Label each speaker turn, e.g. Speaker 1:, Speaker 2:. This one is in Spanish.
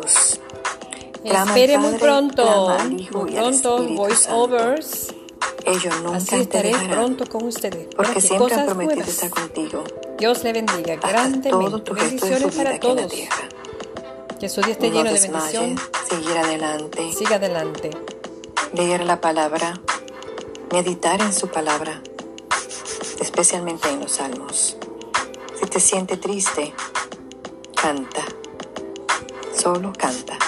Speaker 1: Jesús.
Speaker 2: Espere muy pronto, muy pronto, voiceovers.
Speaker 1: Ellos nunca
Speaker 2: Así estaré
Speaker 1: te
Speaker 2: pronto con ustedes.
Speaker 1: Porque siempre han prometido estar contigo.
Speaker 2: Dios le bendiga grandemente. Bendiciones para todos. Que su día esté
Speaker 1: No
Speaker 2: lleno de bendición.
Speaker 1: seguir adelante,
Speaker 2: Siga adelante.
Speaker 1: leer la palabra, meditar en su palabra, especialmente en los salmos. Si te sientes triste, canta, solo canta.